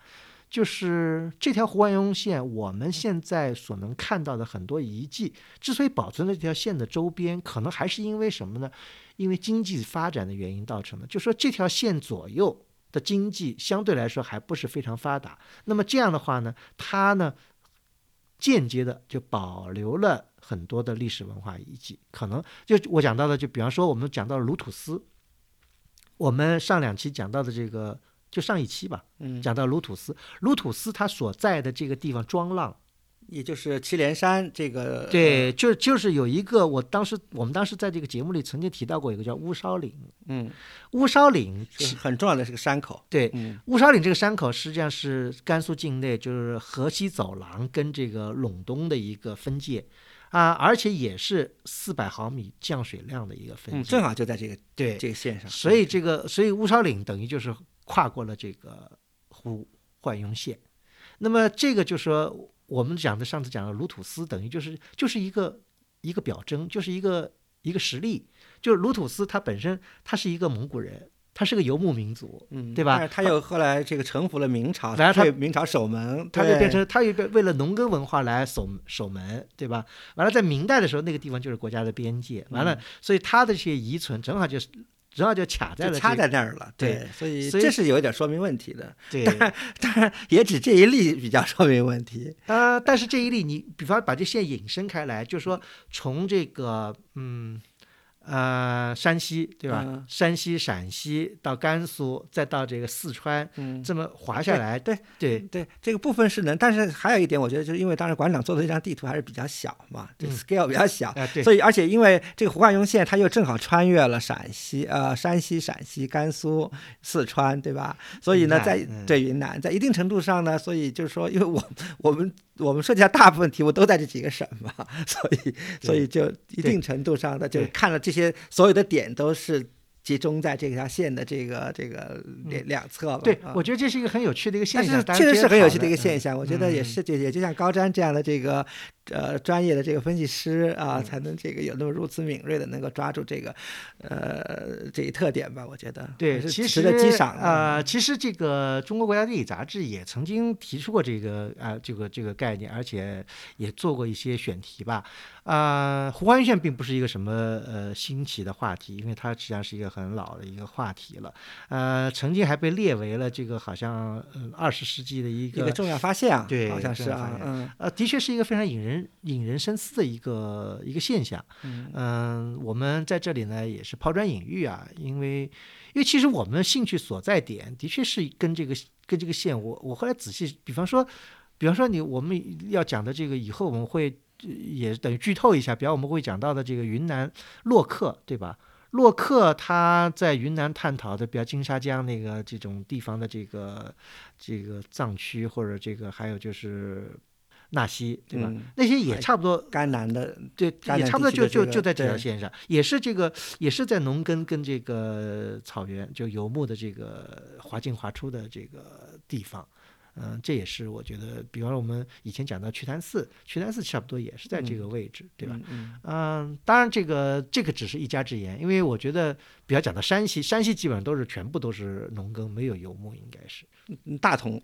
就是这条胡万庸线，我们现在所能看到的很多遗迹，之所以保存在这条线的周边，可能还是因为什么呢？因为经济发展的原因造成的。就说这条线左右的经济相对来说还不是非常发达，那么这样的话呢，它呢间接的就保留了很多的历史文化遗迹。可能就我讲到的，就比方说我们讲到了鲁土斯，我们上两期讲到的这个。就上一期吧，
嗯，
讲到卢土斯，卢土斯他所在的这个地方庄浪，
也就是祁连山这个，
对，就就是有一个，我当时我们当时在这个节目里曾经提到过一个叫乌梢岭，
嗯，
乌梢岭
是很重要的是个山口，
对，
嗯。
乌梢岭这个山口实际上是甘肃境内就是河西走廊跟这个陇东的一个分界啊，而且也是四百毫米降水量的一个分
嗯，
界，
正好就在这个
对，
这个线上，
所以这个所以乌梢岭等于就是跨过了这个胡焕庸线，那么这个就说我们讲的上次讲的鲁土司，等于就是就是一个一个表征，就是一个一个实例，就是鲁土司他本身他是一个蒙古人，他是个游牧民族，
嗯，
对吧
但是他又后来这个臣服了明朝，
然后
明朝守门，
他就变成他又变为了农耕文化来守守门，对吧？完了，在明代的时候，那个地方就是国家的边界，完了，所以他的这些遗存正好就是正好就卡在了这个
在那儿了，
对
所以这是有一点说明问题的，
对。
当然也只这一例比较说明问题，
呃，但是这一例你，比方把这线引申开来，就是说从这个嗯呃山西对吧？
嗯。
山西、陕西到甘肃，再到这个四川，
嗯，
这么滑下来，
对
对
对，这个部分是能，但是还有一点，我觉得就是因为当时馆长做的这张地图还是比较小嘛，scale 比较小，所以而且因为这个胡汉庸线，它又正好穿越了陕西、呃山西、陕西、甘肃、四川，对吧？所以呢，在
嗯。
对云南，在一定程度上呢，所以就是说，因为我我们我们涉及到大部分题目都在这几个省嘛，所以所以就一定程度上的就看了这些所有的点都是。集中在这条线的这个这个两两侧吧。
对
啊，
我觉得这是一个很有趣的一个现
但
象，
是确实是很有趣的一个现象，我觉得也
嗯
是，就也就像高瞻这样的这个呃专业的这个分析师啊，才能这个有那么如此敏锐的能够抓住这个呃这一特点吧，我觉得
对，其实
的。
呃，其实这个中国国家地理杂志也曾经提出过这个啊、这个这个概念，而且也做过一些选题吧。啊、胡欢线并不是一个什么呃新奇的话题，因为它实际上是一个很老的一个话题了。呃，曾经还被列为了这个好像嗯二十世纪的一个
一个重要发现啊，
对
好像是啊嗯
呃，的确是一个非常引人引人深思的一个一个现象。
嗯
嗯，我们在这里呢也是抛砖引玉啊，因为因为其实我们兴趣所在点的确是跟这个跟这个线，我我后来仔细，比方说，比方说你我们要讲的这个以后我们会呃也等于剧透一下，比方我们会讲到的这个云南洛克，对吧？洛克他在云南探讨的，比较金沙江那个这种地方的这个这个藏区，或者这个还有就是纳西，对吧？
嗯
那些也差不多
甘南的
对，也差不多就就就在这条线上，也是这个，也是在农耕跟这个草原，就游牧的这个滑进滑出的这个地方。嗯，这也是我觉得，比方说我们以前讲到瞿昙寺，瞿昙寺差不多也是在这个位置，对吧？
嗯
嗯，当然这个这个只是一家之言，因为我觉得，比较讲到山西，山西基本上都是全部都是农耕，没有游牧，应该是。
嗯大同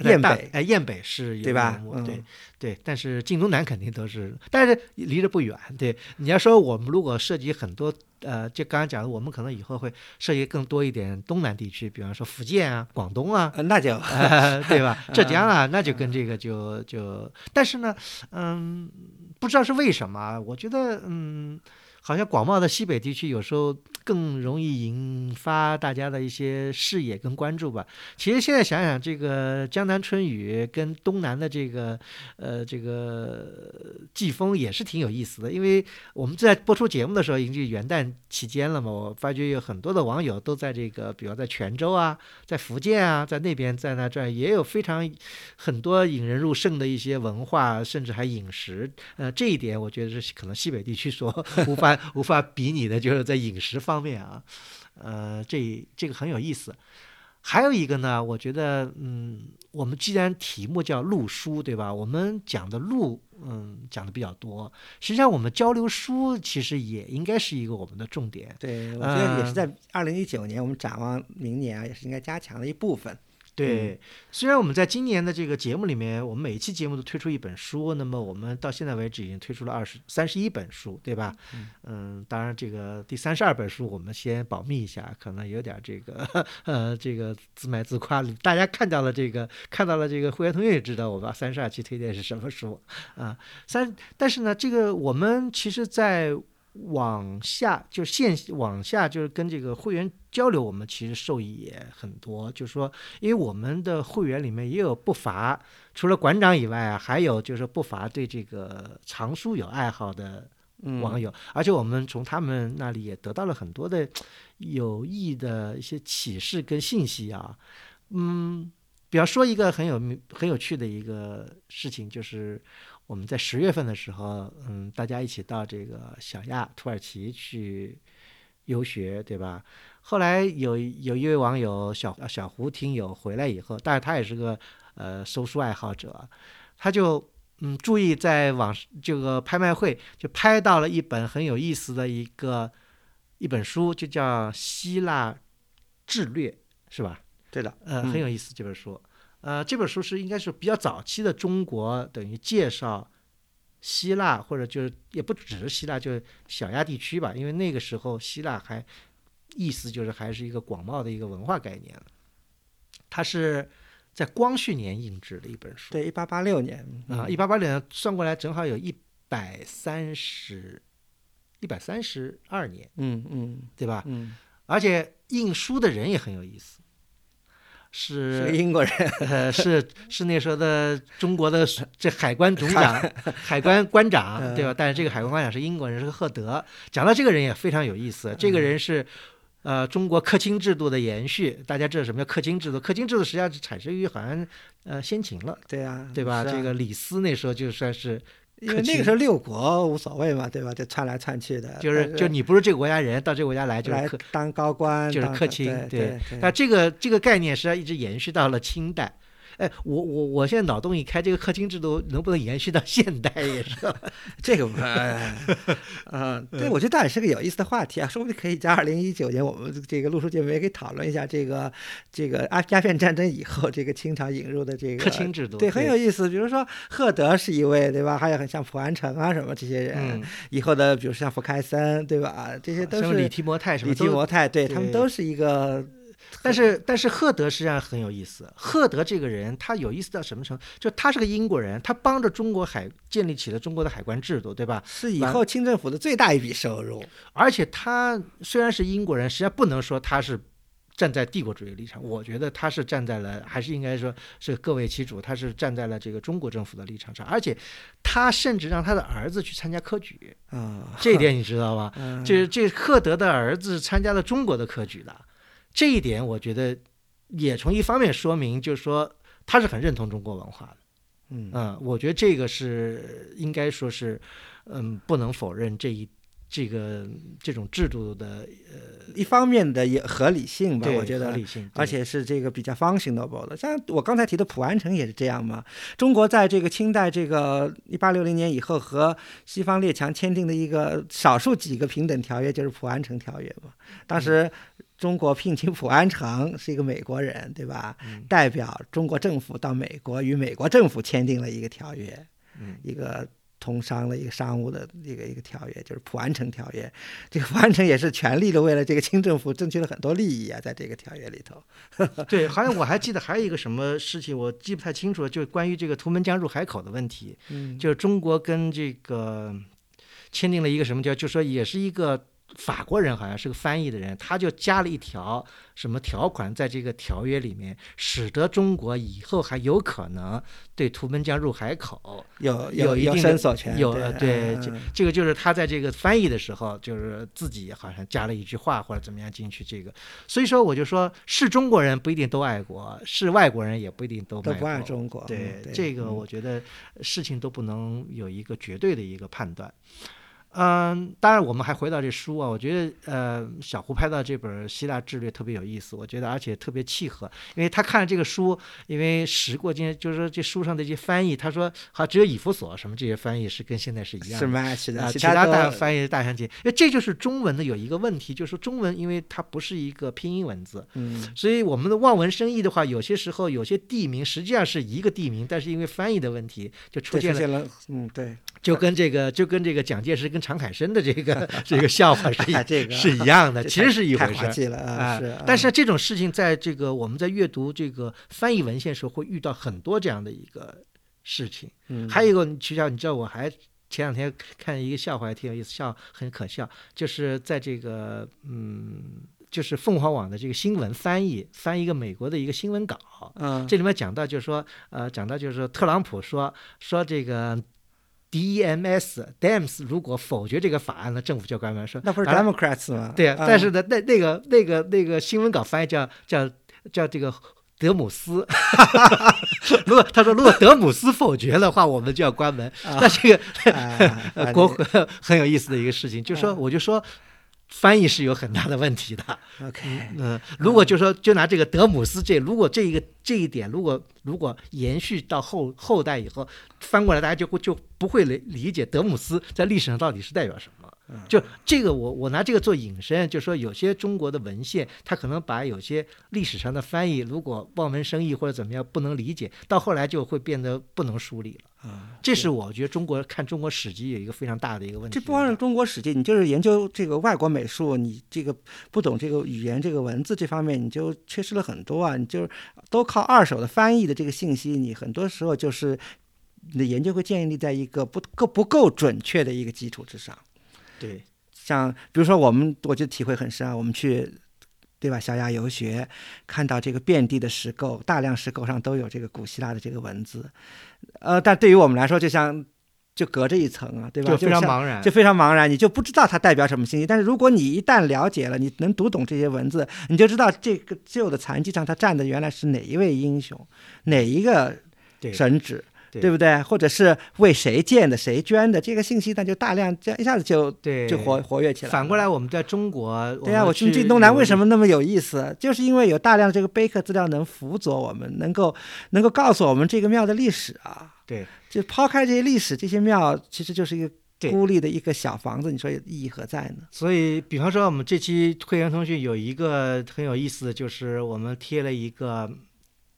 雁北
哎，雁北是有
对吧嗯
对对，但是晋东南肯定都是，但是离着不远。对，你要说我们如果涉及很多，呃，就刚刚讲的，我们可能以后会涉及更多一点东南地区，比方说福建啊、广东啊，
呃那就
呃 对吧？浙江啊，那就跟这个就就，但是呢，嗯，不知道是为什么啊，我觉得，嗯，好像广袤的西北地区有时候更容易引发大家的一些视野跟关注吧。其实现在想想，这个江南春雨跟东南的这个呃这个季风也是挺有意思的，因为我们在播出节目的时候已经是元旦期间了嘛，我发觉有很多的网友都在这个，比如在泉州啊，在福建啊，在那边在那转，也有非常很多引人入胜的一些文化，甚至还饮食。呃，这一点我觉得是可能西北地区所无 法 无法比拟的，就是在饮食方面啊，呃，这这个很有意思。还有一个呢，我觉得，嗯，我们既然题目叫路书，对吧？我们讲的路，嗯，讲的比较多。实际上，我们交流书其实也应该是一个我们的重点。
对，我觉得也是
嗯
在二零一九年，我们展望明年啊，也是应该加强的一部分。
对，虽然我们在今年的这个节目里面，我们每一期节目都推出一本书，那么我们到现在为止已经推出了二十三十一本书，对吧？嗯，当然这个第三十二本书我们先保密一下，可能有点这个呃这个自卖自夸。大家看到了这个，看到了这个会员同学也知道我们三十二期推荐是什么书啊。三，但是呢，这个我们其实，在往下就线往下就是跟这个会员交流，我们其实受益也很多。就是说，因为我们的会员里面也有不乏除了馆长以外啊，还有就是不乏对这个藏书有爱好的网友，而且我们从他们那里也得到了很多的有益的一些启示跟信息啊。嗯，比方说一个很有很有趣的一个事情就是。我们在十月份的时候，嗯，大家一起到这个小亚土耳其去游学，对吧？后来有有一位网友小小胡听友回来以后，但是他也是个呃收书爱好者，他就嗯注意在网这个拍卖会就拍到了一本很有意思的一个一本书，就叫《希腊志略》，是吧？
对的，
呃，很有意思这本书。呃，这本书是应该是比较早期的中国，等于介绍希腊，或者就是也不只是希腊，就是小亚地区吧。因为那个时候希腊还意思就是还是一个广袤的一个文化概念它是在光绪年印制的一本书，
对，一八八六年
啊，一八八六年算过来正好有一百三十，一百三十二年，
嗯嗯，
对吧？
嗯，
而且印书的人也很有意思。是
英国人，
呃，是是那时候的中国的这海关总长、海关关长，对吧？但是这个海关关长是英国人，是个赫德。讲到这个人也非常有意思，这个人是呃中国客卿制度的延续。大家知道什么叫客卿制度？客卿制度实际上是产生于好像呃先秦了，
对啊，
对吧？这个李斯那时候就算是。
因为那个时候六国无所谓嘛，对吧？就窜来窜去的，
就是就你不是这个国家人，到这个国家来就是客
当高官，
就是客卿，
对。
那这个这个概念实际上一直延续到了清代。哎，我我我现在脑洞一开，这个氪金制度能不能延续到现代也是？
这个，嗯，对，我觉得倒也是个有意思的话题啊，说不定可以在二零一九年我们这个录书节目也可以讨论一下这个这个鸦鸦片战争以后这个清朝引入的这个
客厅制度，
对，很有意思。比如说赫德是一位，对吧？还有很像普安城啊什么这些人，以后的比如像福开森，对吧？这些都是
李提摩太什么
李提摩太，对他们都是一个。
但是，但是赫德实际上很有意思。赫德这个人，他有意思到什么程度？就他是个英国人，他帮着中国海建立起了中国的海关制度，对吧？
是以后清政府的最大一笔收入。
而且他虽然是英国人，实际上不能说他是站在帝国主义立场。我觉得他是站在了，还是应该说是各为其主。他是站在了这个中国政府的立场上，而且他甚至让他的儿子去参加科举
啊，
这一点你知道吧？就是这赫德的儿子参加了中国的科举的。这一点我觉得也从一方面说明，就是说他是很认同中国文化的，
嗯
我觉得这个是应该说是，嗯，不能否认这一这个这种制度的呃
一方面的也合理性吧，我觉得
合理性，
而且是这个比较 functional 的。像我刚才提的普安城也是这样嘛。中国在这个清代这个一八六零年以后和西方列强签订的一个少数几个平等条约，就是普安城条约嘛。当时。中国聘请普安城是一个美国人，对吧？代表中国政府到美国与美国政府签订了一个条约，一个通商的一个商务的一个一个条约，就是普安城条约。这个普安城也是全力的为了这个清政府争取了很多利益啊，在这个条约里头。
对，好像我还记得还有一个什么事情，我记不太清楚了，就是关于这个图们江入海口的问题。
嗯，
就是中国跟这个签订了一个什么叫，就说也是一个。法国人好像是个翻译的人，他就加了一条什么条款在这个条约里面，使得中国以后还有可能对图们江入海口
有
有一定
伸索权。
有
对，
这这个就是他在这个翻译的时候，就是自己好像加了一句话或者怎么样进去。这个，所以说我就说，是中国人不一定都爱国，是外国人也不一定
都
不
爱中国。
对这个，我觉得事情都不能有一个绝对的一个判断。嗯，当然，我们还回到这书啊，我觉得呃，小胡拍到这本《希腊志略》特别有意思，我觉得而且特别契合，因为他看了这个书，因为时过境，就是说这书上的一些翻译，他说好只有以弗所什么这些翻译是跟现在是一样的，
是 match 的，
啊，
其
其他大翻译大相径。因为这就是中文的有一个问题，就是说中文因为它不是一个拼音文字，
嗯
所以我们的望文生义的话，有些时候有些地名实际上是一个地名，但是因为翻译的问题，就出现了，
嗯，对，
就跟这个就跟这个蒋介石跟常凯申的这个 这个笑话是一
哎这个
是一样的，其实是一回事
了啊，
啊
是，
但是这种事情在这个我们在阅读这个翻译文献时候会遇到很多这样的一个事情。
嗯
还有一个，你徐晓，你知道我还前两天看一个笑话，还挺有意思，笑很可笑，就是在这个嗯，就是凤凰网的这个新闻翻译翻译一个美国的一个新闻稿，
嗯，
这里面讲到就是说，呃，讲到就是说特朗普说说这个 DMS DMS 如果否决这个法案了，政府就关门说
那不是 Democrats 吗？
对啊，
啊
但是呢，那那个那个那个新闻稿翻译叫叫叫这个德姆斯，如果他说如果德姆斯否决的话，我们就要关门。那这个 国 很有意思的一个事情，就说我就说。翻译是有很大的问题的
，OK，
嗯、如果就说就拿这个德姆斯这，如果这一个这一点，如果如果延续到后后代以后，翻过来大家就会就不会理理解德姆斯在历史上到底是代表什么。就这个我我拿这个做引申，就说有些中国的文献，它可能把有些历史上的翻译，如果望文生义或者怎么样不能理解，到后来就会变得不能梳理了。
啊，
这是我觉得中国看中国史籍有一个非常大的一个问题。
这不光是中国史籍，你就是研究这个外国美术，你这个不懂这个语言、这个文字这方面，你就缺失了很多啊。你就是都靠二手的翻译的这个信息，你很多时候就是你的研究会建立在一个不够不够准确的一个基础之上。
对
像比如说我们，我觉得体会很深啊，我们去。对吧？小亚游学，看到这个遍地的石构，大量石构上都有这个古希腊的这个文字，呃，但对于我们来说，就像就隔着一层啊，对吧？
就非常茫然。
就非常茫然，你就不知道它代表什么信息。但是如果你一旦了解了，你能读懂这些文字，你就知道这个旧的残迹上它站的原来是哪一位英雄，哪一个神旨，
对
对不对？或者是为谁建的、谁捐的，这个信息那就大量这样一下子就
对
就活活跃起来。
反过来，我们在中国，
对呀、我
去
去东南为什
么？
那么有意思？就是因为有大量的这个碑刻资料能辅佐我们，能够能够告诉我们这个庙的历史啊。
对，
就抛开这些历史，这些庙其实就是一个孤立的一个小房子，你说意义何在呢？
所以，比方说我们这期会员通讯有一个很有意思的，就是我们贴了一个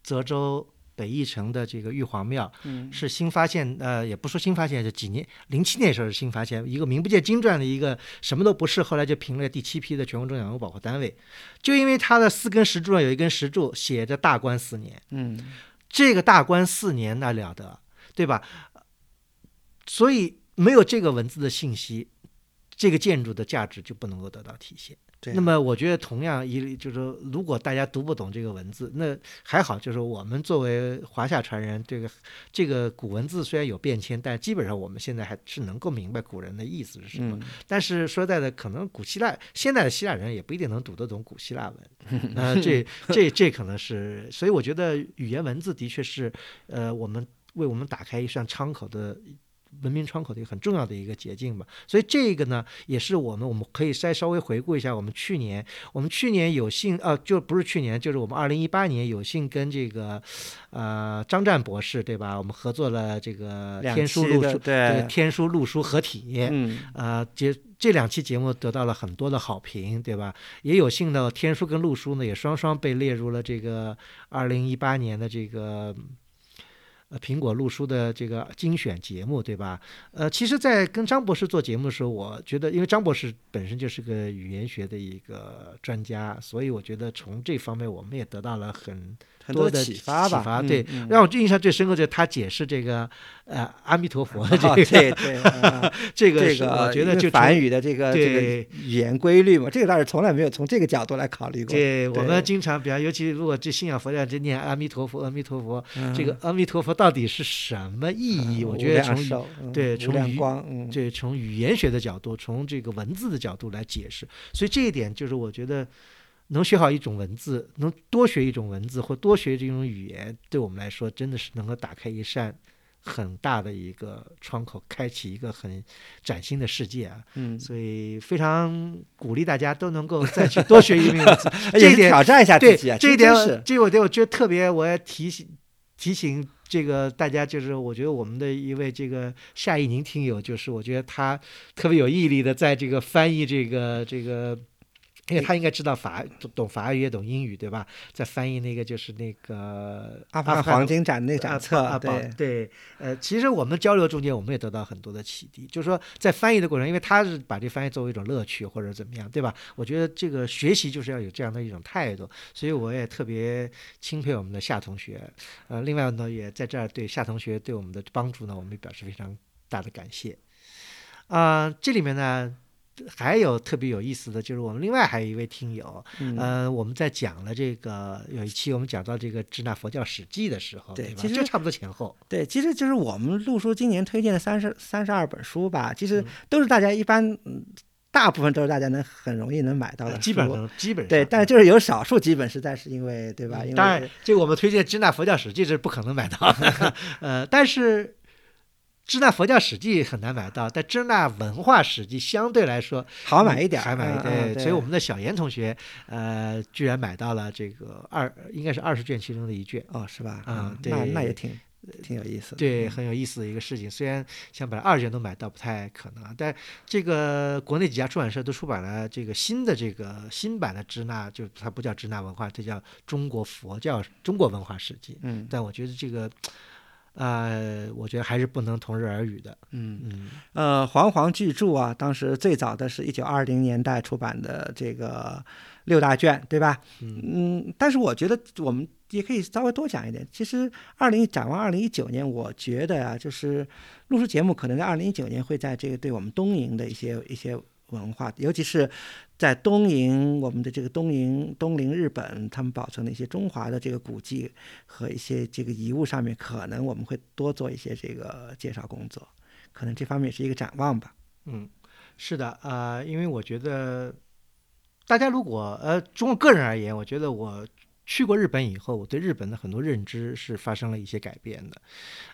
泽州北翼城的这个玉皇庙，
嗯
是新发现，呃，也不说新发现，是几年，零七年时候是新发现，一个名不见经传的一个什么都不是，后来就评了第七批的全国重点文物保护单位，就因为它的四根石柱上有一根石柱写着“大观四年”，
嗯
这个大观四年那了得，对吧？所以没有这个文字的信息，这个建筑的价值就不能够得到体现。
对。
那么我觉得同样一就是说，如果大家读不懂这个文字，那还好，就是我们作为华夏传人，这个这个古文字虽然有变迁，但基本上我们现在还是能够明白古人的意思是什么。
嗯
但是说实在的，可能古希腊现在的希腊人也不一定能读得懂古希腊文，呃，这这这可能是，所以我觉得语言文字的确是，呃，我们为我们打开一扇窗口的。文明窗口的一个很重要的一个捷径吧，所以这个呢，也是我们我们可以再稍微回顾一下，我们去年我们去年有幸呃，就不是去年，就是我们二零一八年有幸跟这个呃张湛博士对吧，我们合作了这个天书录书这个
对，
天书录书合体，
嗯
呃，这这两期节目得到了很多的好评，对吧？也有幸呢，天书跟陆书呢也双双被列入了这个二零一八年的这个。呃，苹果录书的这个精选节目，对吧？呃，其实，在跟张博士做节目的时候，我觉得，因为张博士本身就是个语言学的一个专家，所以我觉得从这方面我们也得到了很
很
多的
启发吧。
启发对，
嗯、
让我印象最深刻就是他解释这个呃阿弥陀佛的这
哦
个、
对对，啊
这个是
这个
我觉得就
梵语的这个这个
对
语言规律嘛，这个倒是从来没有从这个角度来考虑过。
对，我们经常，比方，尤其如果这信仰佛教，这念阿弥陀佛，阿弥陀佛，
嗯
这个阿弥陀佛到底是什么意义？我觉得从对从语
量光，嗯，
对从语言学的角度，从这个文字的角度来解释，所以这一点就是我觉得能学好一种文字，能多学一种文字或多学这种语言，对我们来说真的是能够打开一扇很大的一个窗口，开启一个很崭新的世界啊。
嗯，
所以非常鼓励大家都能够再去多学一门语言。
而且是
这一点
挑战一下自己啊，
这一点这我对我觉得特别，我要提醒提醒这个大家，就是我觉得我们的一位这个夏一宁听友，就是我觉得他特别有毅力的在这个翻译这个这个。因为他应该知道法懂懂法语也懂英语对吧？在翻译那个就是那个
阿富汗黄金展那个展册，
啊，
对，
对，呃，其实我们交流中间，我们也得到很多的启迪，就是说在翻译的过程，因为他是把这翻译作为一种乐趣或者怎么样，对吧？我觉得这个学习就是要有这样的一种态度，所以我也特别钦佩我们的夏同学，呃，另外呢，也在这儿对夏同学对我们的帮助呢，我们也表示非常大的感谢。啊、这里面呢。还有特别有意思的就是，我们另外还有一位听友，
嗯。
呃，我们在讲了这个有一期我们讲到这个《支那佛教史记》的时候，吧？
对其实
就差不多前后，
对，其实就是我们陆叔今年推荐的三十三十二本书吧，其
嗯。
实都是大家一般，嗯大部分都是大家能很容易能买到的
基本上基本上。
对，但是就是有少数几本实在是因为对吧？因为
嗯当然，就我们推荐《支那佛教史记》是不可能买到的，呃，但是《支那佛教史记》很难买到，但《支那文化史记》相对来说
好买一点儿，
还买
嗯
对，
嗯
所以我们的小严同学，呃，居然买到了这个二，应该是二十卷其中的一卷，
哦是吧？
嗯
对那那也挺挺有意思的。
对，
嗯
很有意思的一个事情。虽然想把二卷都买到不太可能，啊但这个国内几家出版社都出版了这个新的这个新版的支那，就它不叫支那文化，这叫中国佛教中国文化史记。
嗯
但我觉得这个，呃，我觉得还是不能同日而语的。
嗯
嗯
呃，煌煌巨著啊，当时最早的是一九二零年代出版的这个六大卷，对吧？
嗯
嗯，但是我觉得我们也可以稍微多讲一点。其实二零展望二零一九年，我觉得啊，就是录制节目可能在二零一九年会在这个对我们东营的一些一些文化，尤其是在东瀛我们的这个东瀛东邻日本，他们保存的一些中华的这个古迹和一些这个遗物上面，可能我们会多做一些这个介绍工作，可能这方面也是一个展望吧。
嗯，是的，呃，因为我觉得大家如果呃，从我个人而言，我觉得我去过日本以后，我对日本的很多认知是发生了一些改变的，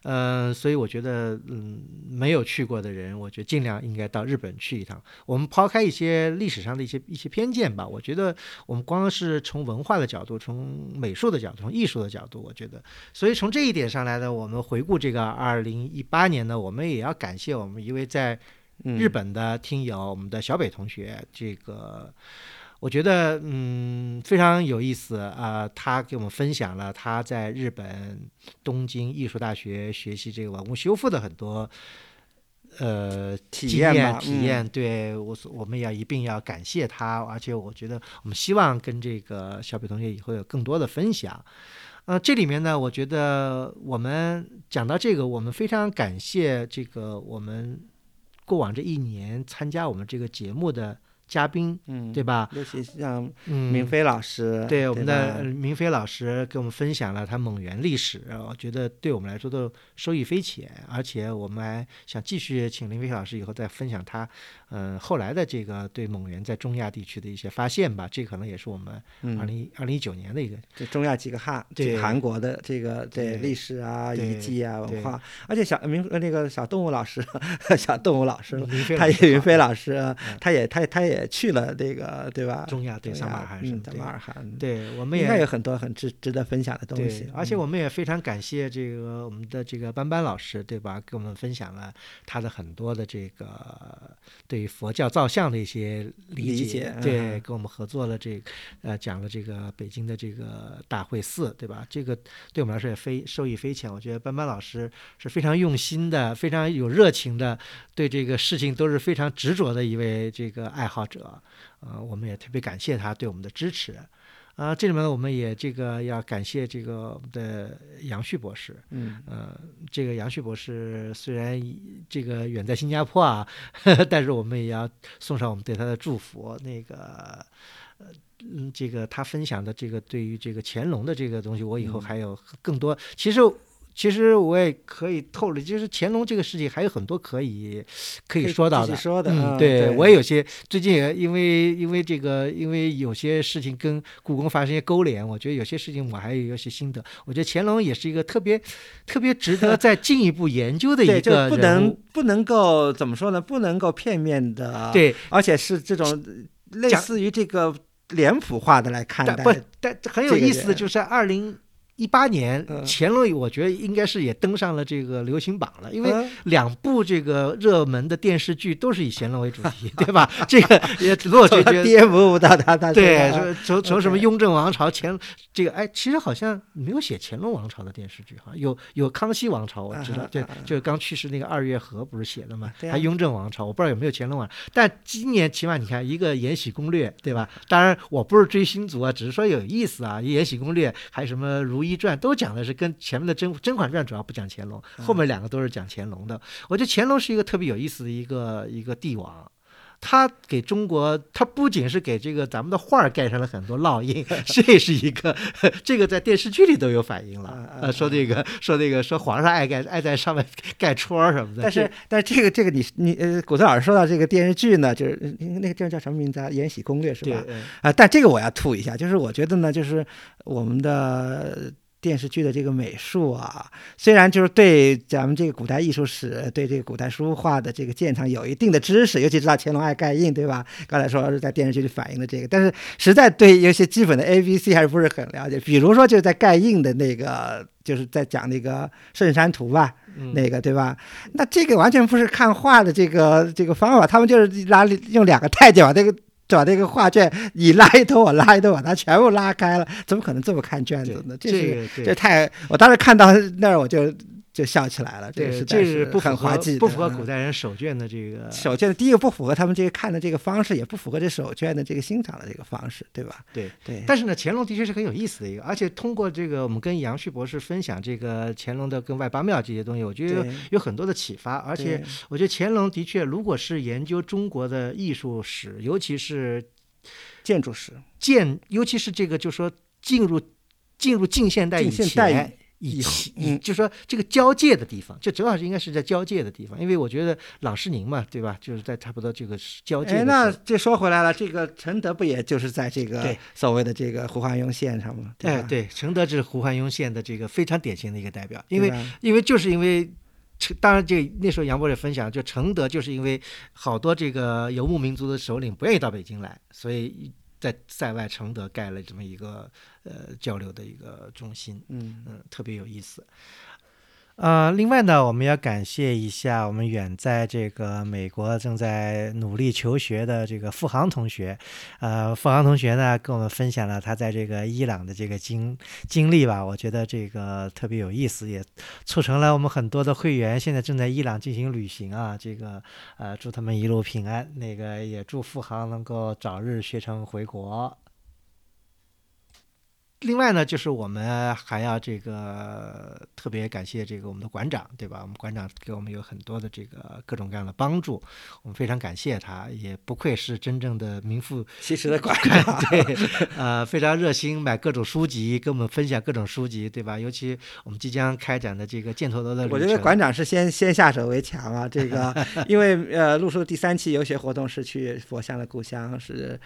呃，所以我觉得，嗯，没有去过的人，我觉得尽量应该到日本去一趟。我们抛开一些历史上的一些一些偏见吧，我觉得我们光是从文化的角度、从美术的角度、从艺术的角度，我觉得，所以从这一点上来呢，我们回顾这个二零一八年呢，我们也要感谢我们一位在
嗯，
日本的听友，我们的小北同学，这个我觉得嗯非常有意思啊、他给我们分享了他在日本东京艺术大学学习这个文物修复的很多。呃，
体
经验
验嗯
体验，对我所我们要一并要感谢他，而且我觉得我们希望跟这个小北同学以后有更多的分享。呃，这里面呢，我觉得我们讲到这个，我们非常感谢这个我们过往这一年参加我们这个节目的嘉宾，
嗯，
对吧？
尤其像
嗯，
明飞老师，
对我们的明飞老师给我们分享了他蒙元历史，我觉得对我们来说都受益匪浅，而且我们还想继续请林飞老师以后再分享他，呃，后来的这个对蒙元在中亚地区的一些发现吧，这可能也是我们二
嗯，
零二零一九年的一个
这中亚几个汉，
对
韩国的这个对
对
历史啊、遗迹啊、文化，而且小明呃那个小动物老师，小动物老师，他
老师好
也云飞老师
嗯，
他也他也他也去了这个对吧？
中亚对
中亚
撒马尔罕省
嗯，撒
对
马尔罕，，
对，我们也
应该有很多很值值得分享的东西，，
而且
嗯
我们也非常感谢这个我们的这个班班老师，对吧？给我们分享了他的很多的这个对于佛教造像的一些理
理解
对，
嗯
跟我们合作了这个呃讲了这个北京的这个大会寺，对吧？这个对我们来说也非受益匪浅。我觉得班班老师是非常用心的，非常有热情的，对这个事情都是非常执着的一位这个爱好者。呃，我们也特别感谢他对我们的支持。啊、这里面呢，我们也这个要感谢这个我们的杨旭博士。
嗯
呃，这个杨旭博士虽然这个远在新加坡啊，但是我们也要送上我们对他的祝福。那个，呃，嗯，这个他分享的这个对于这个乾隆的这个东西，我以后
嗯
还有更多。其实其实我也可以透露，就是乾隆这个事情还有很多可以可以说到的。
说的
嗯，
嗯
对
对
我也有些最近也因为因为这个因为有些事情跟故宫发生一些勾连，我觉得有些事情我还有一些心得。我觉得乾隆也是一个特别特别值得再进一步研究的
对，就
一个
不能。不能够怎么说呢？不能够片面的，，
对，
而且是这种类似于这个脸谱化的来看待。
但不，但很有意思的就是二零一八年，
嗯
乾隆我觉得应该是也登上了这个流行榜了，因为
嗯
两部这个热门的电视剧都是以乾隆为主题，对吧？这个也罗
从他
觉得。
爹母到他他
对，从从从什么雍正王朝乾这个，哎，其实好像没有写乾隆王朝的电视剧哈，有有康熙王朝，我知道
啊，
对就是刚去世那个二月河不是写的嘛，
对啊
还雍正王朝，我不知道有没有乾隆王，但今年起码你看一个《延禧攻略》，对吧？当然我不是追星族啊，只是说有意思啊，《延禧攻略》还有什么《如懿传》都讲的是跟前面的甄《甄嬛传》主要不讲乾隆，后面两个都是讲乾隆的。我觉得乾隆是一个特别有意思的一个一个帝王。他给中国，他不仅是给这个咱们的画儿盖上了很多烙印，这是一个，这个在电视剧里都有反应了。说这个，说这个，说皇上爱盖爱在上面盖戳儿什么的。
但是但是这个这个你你呃，古泽老师说到这个电视剧呢，就是呃那个电视叫什么名字啊？《延禧攻略》是吧？，
嗯
啊，但这个我要吐一下，就是我觉得呢，就是我们的电视剧的这个美术啊，虽然就是对咱们这个古代艺术史、对这个古代书画的这个鉴赏有一定的知识，尤其知道乾隆爱盖印，对吧？刚才说是在电视剧里反映的这个，但是实在对有些基本的 A B C 还是不是很了解。比如说就是在盖印的那个，就是在讲那个圣山图吧，
嗯
那个对吧？那这个完全不是看画的这个这个方法，他们就是拿用两个太监把这个把这个画卷你拉一头我拉一头，把它全部拉开了，怎么可能这么看卷子呢？
这
是这太，我当时看到那儿我就就笑起来了，这个
对，
实在
这是不符合
很滑稽，
不符合古
嗯
代人手卷的这个
手卷的第一个不符合他们这个看的这个方式，也不符合这手卷的这个欣赏的这个方式，对吧？
对。
对，
但是呢，乾隆的确是很有意思的一个，而且通过这个，我们跟杨旭博士分享这个乾隆的跟外八庙这些东西，我觉得有很多的启发。而且我觉得乾隆的确，如果是研究中国的艺术史，尤其是
建筑史
建，尤其是这个，就说进入进入近现代以前。以
以
就说这个交界的地方，就正好是应该是在交界的地方，因为我觉得朗世宁嘛，对吧？就是在差不多这个交界
哎，那。这说回来了，这个承德不也就是在这个
对
所谓的这个胡华庸线上吗？
哎，对，承德是胡汉庸县的这个非常典型的一个代表，因为因为就是因为承，当然这那时候杨博士分享，就承德就是因为好多这个游牧民族的首领不愿意到北京来，所以在塞外承德盖了这么一个呃交流的一个中心，
嗯。
嗯，特别有意思。呃，另外呢，我们要感谢一下我们远在这个美国正在努力求学的这个付航同学。呃，付航同学呢跟我们分享了他在这个伊朗的这个经经历吧，我觉得这个特别有意思，也促成了我们很多的会员现在正在伊朗进行旅行啊。这个呃，祝他们一路平安，那个也祝付航能够早日学成回国。另外呢，就是我们还要这个特别感谢这个我们的馆长，对吧？我们馆长给我们有很多的这个各种各样的帮助，我们非常感谢他，也不愧是真正的名副
其实的馆长，
对，呃，非常热心买各种书籍，跟我们分享各种书籍，对吧？尤其我们即将开展的这个箭头楼的，
我觉得馆长是先先下手为强啊，这个 因为呃，陆叔第三期游学活动是去佛像的故乡是。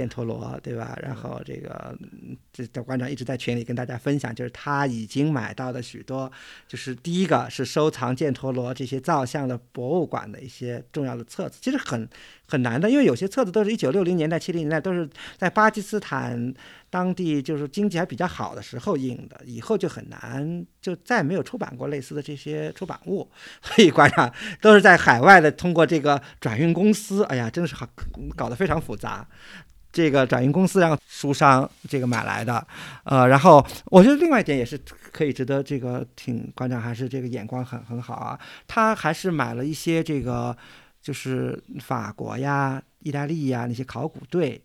犍陀罗，对吧？然后这个，嗯这这馆长一直在群里跟大家分享，就是他已经买到的许多，就是第一个是收藏犍陀罗这些造像的博物馆的一些重要的册子，其实很很难的，因为有些册子都是一九六零年代、七零年代都是在巴基斯坦当地就是经济还比较好的时候印的，以后就很难，就再没有出版过类似的这些出版物，所以馆长都是在海外的，通过这个转运公司，哎呀，真的是好搞得非常复杂。这个转运公司让书商这个买来的，呃，然后我觉得另外一点也是可以值得这个挺馆长还是这个眼光很很好啊，他还是买了一些这个就是法国呀、意大利呀那些考古队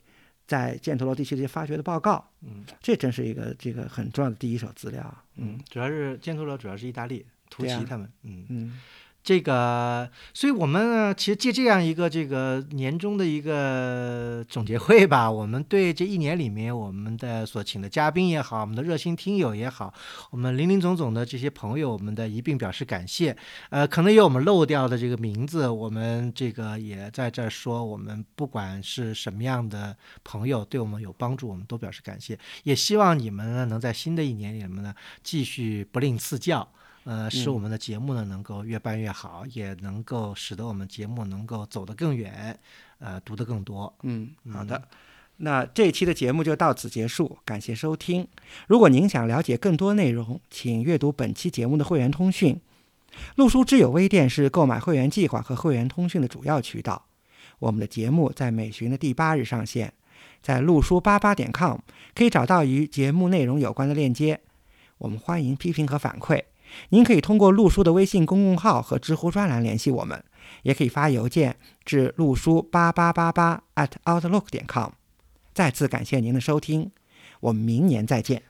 在犍陀罗地区这些发掘的报告，
嗯。
这真是一个这个很重要的第一手资料，嗯。
主要是犍陀罗主要是意大利突
对啊。
袭他们，嗯。
嗯
这个，所以我们呢，其实借这样一个这个年终的一个总结会吧，我们对这一年里面我们的所请的嘉宾也好，我们的热心听友也好，我们林林总总的这些朋友，我们的一并表示感谢。呃，可能有我们漏掉的这个名字，我们这个也在这说，我们不管是什么样的朋友对我们有帮助，我们都表示感谢。也希望你们呢，能在新的一年里面呢，继续不吝赐教。呃，使我们的节目呢能够越办越好，也能够使得我们节目能够走得更远，呃，读得更多。
嗯，好的。那这一期的节目就到此结束，感谢收听。如果您想了解更多内容，请阅读本期节目的会员通讯。陆书之友微店是购买会员计划和会员通讯的主要渠道。我们的节目在每旬的第八日上线，在陆书八八点 com 可以找到与节目内容有关的链接。我们欢迎批评和反馈。您可以通过陆叔的微信公共号和知乎专栏联系我们，也可以发邮件至陆叔八八八八 at outlook 点 com。再次感谢您的收听，我们明年再见。